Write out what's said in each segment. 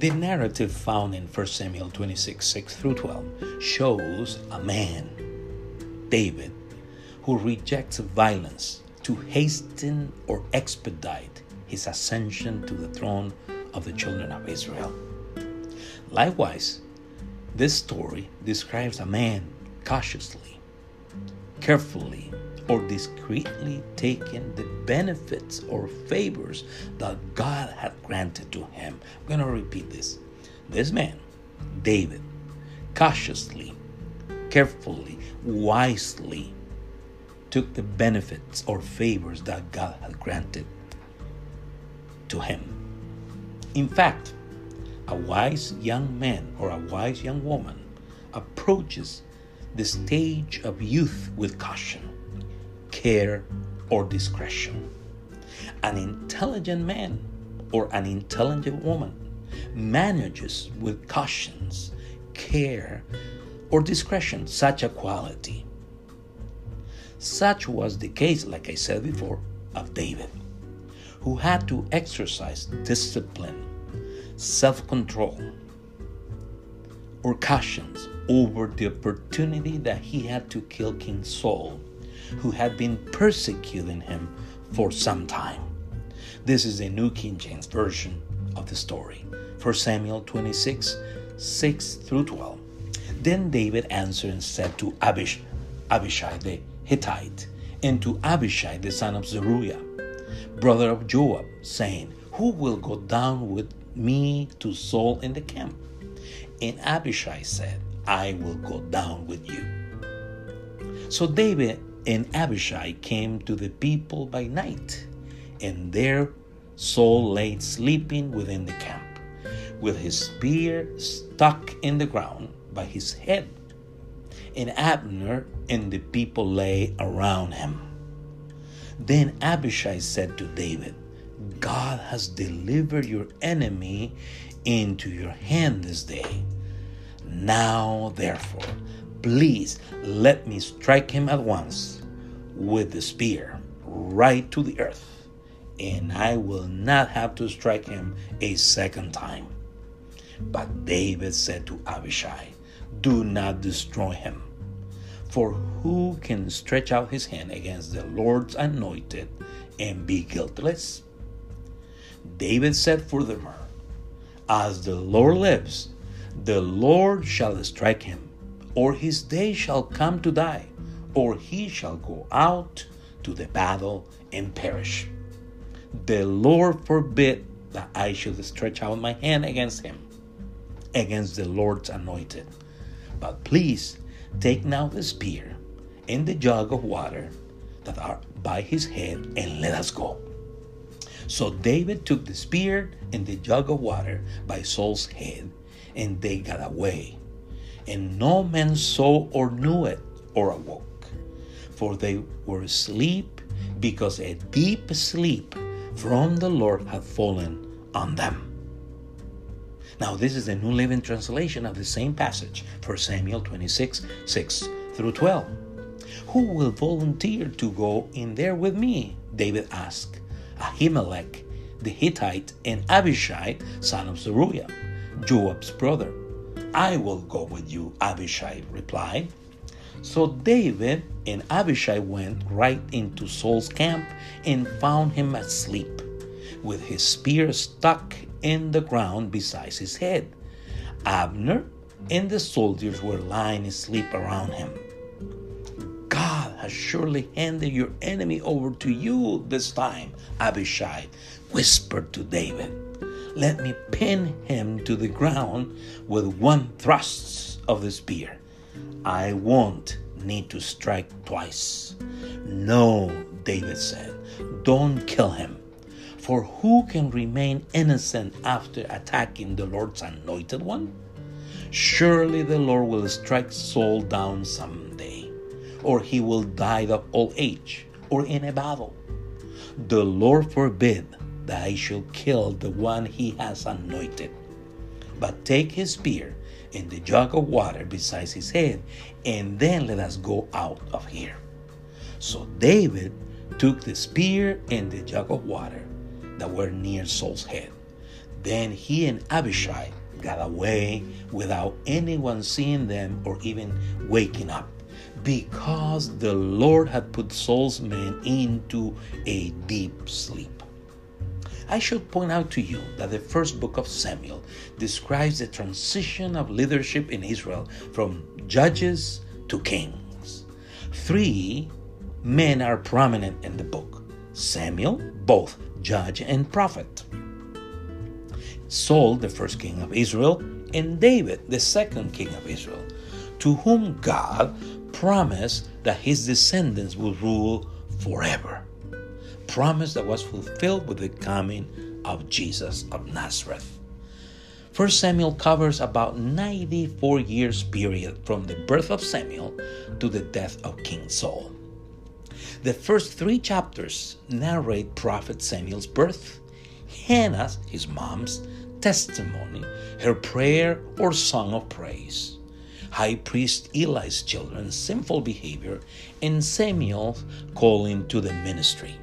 The narrative found in 1 Samuel 26 6 through 12 shows a man, David, who rejects violence to hasten or expedite his ascension to the throne of the children of Israel. Likewise, this story describes a man cautiously, carefully, or discreetly taking the benefits or favors that God had granted to him. I'm going to repeat this. This man, David, cautiously, carefully, wisely took the benefits or favors that God had granted to him. In fact, a wise young man or a wise young woman approaches the stage of youth with caution, care, or discretion. An intelligent man or an intelligent woman manages with cautions, care, or discretion such a quality. Such was the case, like I said before, of David, who had to exercise discipline self control or cautions over the opportunity that he had to kill King Saul, who had been persecuting him for some time. This is the New King James Version of the story. 1 Samuel 26, 6 through 12. Then David answered and said to Abish, Abishai the Hittite, and to Abishai the son of Zeruiah, brother of Joab, saying, Who will go down with me to Saul in the camp. And Abishai said, I will go down with you. So David and Abishai came to the people by night, and there Saul lay sleeping within the camp, with his spear stuck in the ground by his head. And Abner and the people lay around him. Then Abishai said to David, God has delivered your enemy into your hand this day. Now, therefore, please let me strike him at once with the spear right to the earth, and I will not have to strike him a second time. But David said to Abishai, Do not destroy him. For who can stretch out his hand against the Lord's anointed and be guiltless? David said furthermore, As the Lord lives, the Lord shall strike him, or his day shall come to die, or he shall go out to the battle and perish. The Lord forbid that I should stretch out my hand against him, against the Lord's anointed. But please take now the spear and the jug of water that are by his head and let us go. So David took the spear and the jug of water by Saul's head, and they got away. And no man saw or knew it or awoke, for they were asleep because a deep sleep from the Lord had fallen on them. Now, this is the New Living Translation of the same passage for Samuel 26 6 through 12. Who will volunteer to go in there with me? David asked. Ahimelech the Hittite, and Abishai, son of Zeruiah, Joab's brother. I will go with you, Abishai replied. So David and Abishai went right into Saul's camp and found him asleep, with his spear stuck in the ground beside his head. Abner and the soldiers were lying asleep around him God has surely handed your enemy over to you this time, Abishai whispered to David. Let me pin him to the ground with one thrust of the spear. I won't need to strike twice. No, David said, don't kill him. For who can remain innocent after attacking the Lord's anointed one? Surely the Lord will strike Saul down someday or he will die of old age, or in a battle. The Lord forbid that I should kill the one he has anointed. But take his spear and the jug of water beside his head, and then let us go out of here. So David took the spear and the jug of water that were near Saul's head. Then he and Abishai got away without anyone seeing them or even waking up because the Lord had put Saul's men into a deep sleep. I should point out to you that the first book of Samuel describes the transition of leadership in Israel from judges to kings. Three men are prominent in the book Samuel, both judge and prophet. Saul, the first king of Israel, and David, the second king of Israel, to whom God promised that his descendants will rule forever. Promise that was fulfilled with the coming of Jesus of Nazareth. 1 Samuel covers about 94 years period from the birth of Samuel to the death of King Saul. The first three chapters narrate Prophet Samuel's birth, Hannah's, his mom's, testimony, her prayer or song of praise, high priest Eli's children's sinful behavior, and Samuel's calling to the ministry.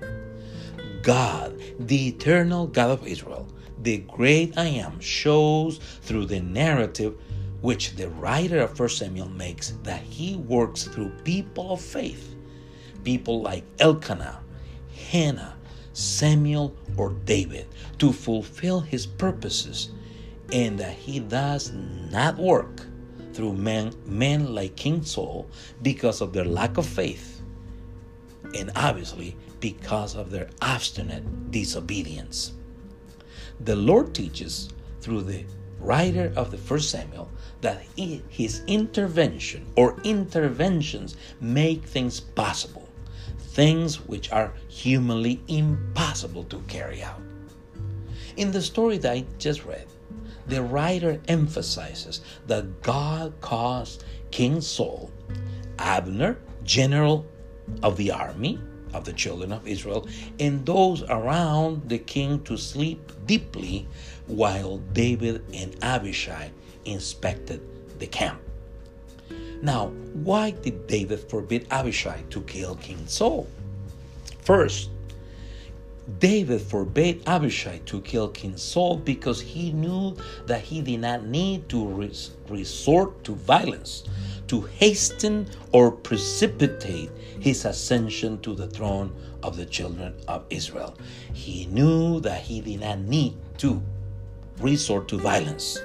God, the eternal God of Israel, the great I am, shows through the narrative which the writer of 1 Samuel makes that he works through people of faith. People like Elkanah, Hannah, Samuel, or David to fulfill his purposes, and that he does not work through men, men like King Saul because of their lack of faith, and obviously because of their obstinate disobedience. The Lord teaches through the writer of the first Samuel that his intervention or interventions make things possible things which are humanly impossible to carry out. In the story that I just read, the writer emphasizes that God caused King Saul, Abner, general of the army of the children of Israel, and those around the king to sleep deeply while David and Abishai inspected the camp. Now, why did David forbid Abishai to kill King Saul? First, David forbade Abishai to kill King Saul because he knew that he did not need to res- resort to violence to hasten or precipitate his ascension to the throne of the children of Israel. He knew that he did not need to resort to violence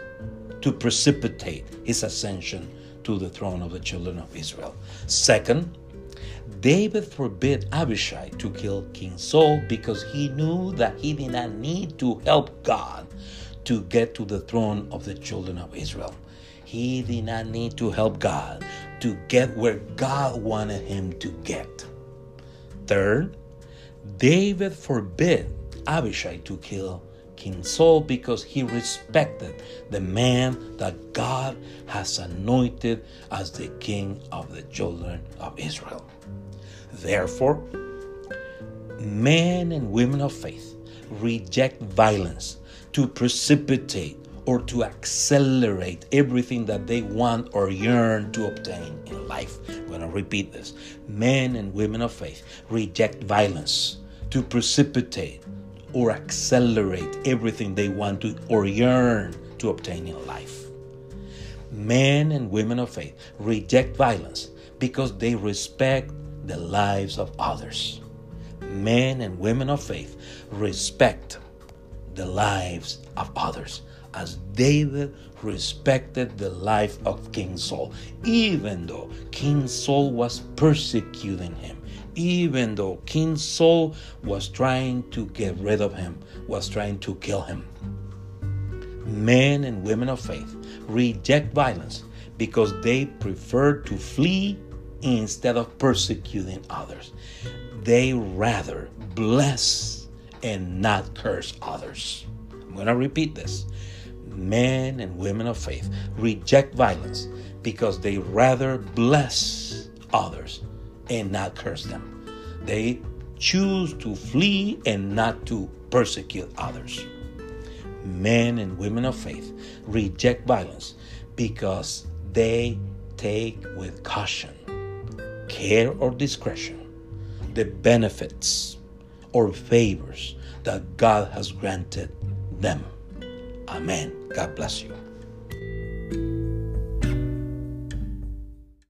to precipitate his ascension to the throne of the children of Israel. Second, David forbid Abishai to kill King Saul because he knew that he did not need to help God to get to the throne of the children of Israel. He did not need to help God to get where God wanted him to get. Third, David forbid Abishai to kill King Saul because he respected the man that God has anointed as the king of the children of Israel. Therefore, men and women of faith reject violence to precipitate or to accelerate everything that they want or yearn to obtain in life. I'm going to repeat this. Men and women of faith reject violence to precipitate or accelerate everything they want to or yearn to obtain in life. Men and women of faith reject violence because they respect the lives of others. Men and women of faith respect the lives of others as David respected the life of King Saul, even though King Saul was persecuting him even though King Saul was trying to get rid of him, was trying to kill him. Men and women of faith reject violence because they prefer to flee instead of persecuting others. They rather bless and not curse others. I'm going to repeat this. Men and women of faith reject violence because they rather bless others and not curse them. They choose to flee and not to persecute others. Men and women of faith reject violence because they take with caution, care, or discretion the benefits or favors that God has granted them. Amen. God bless you.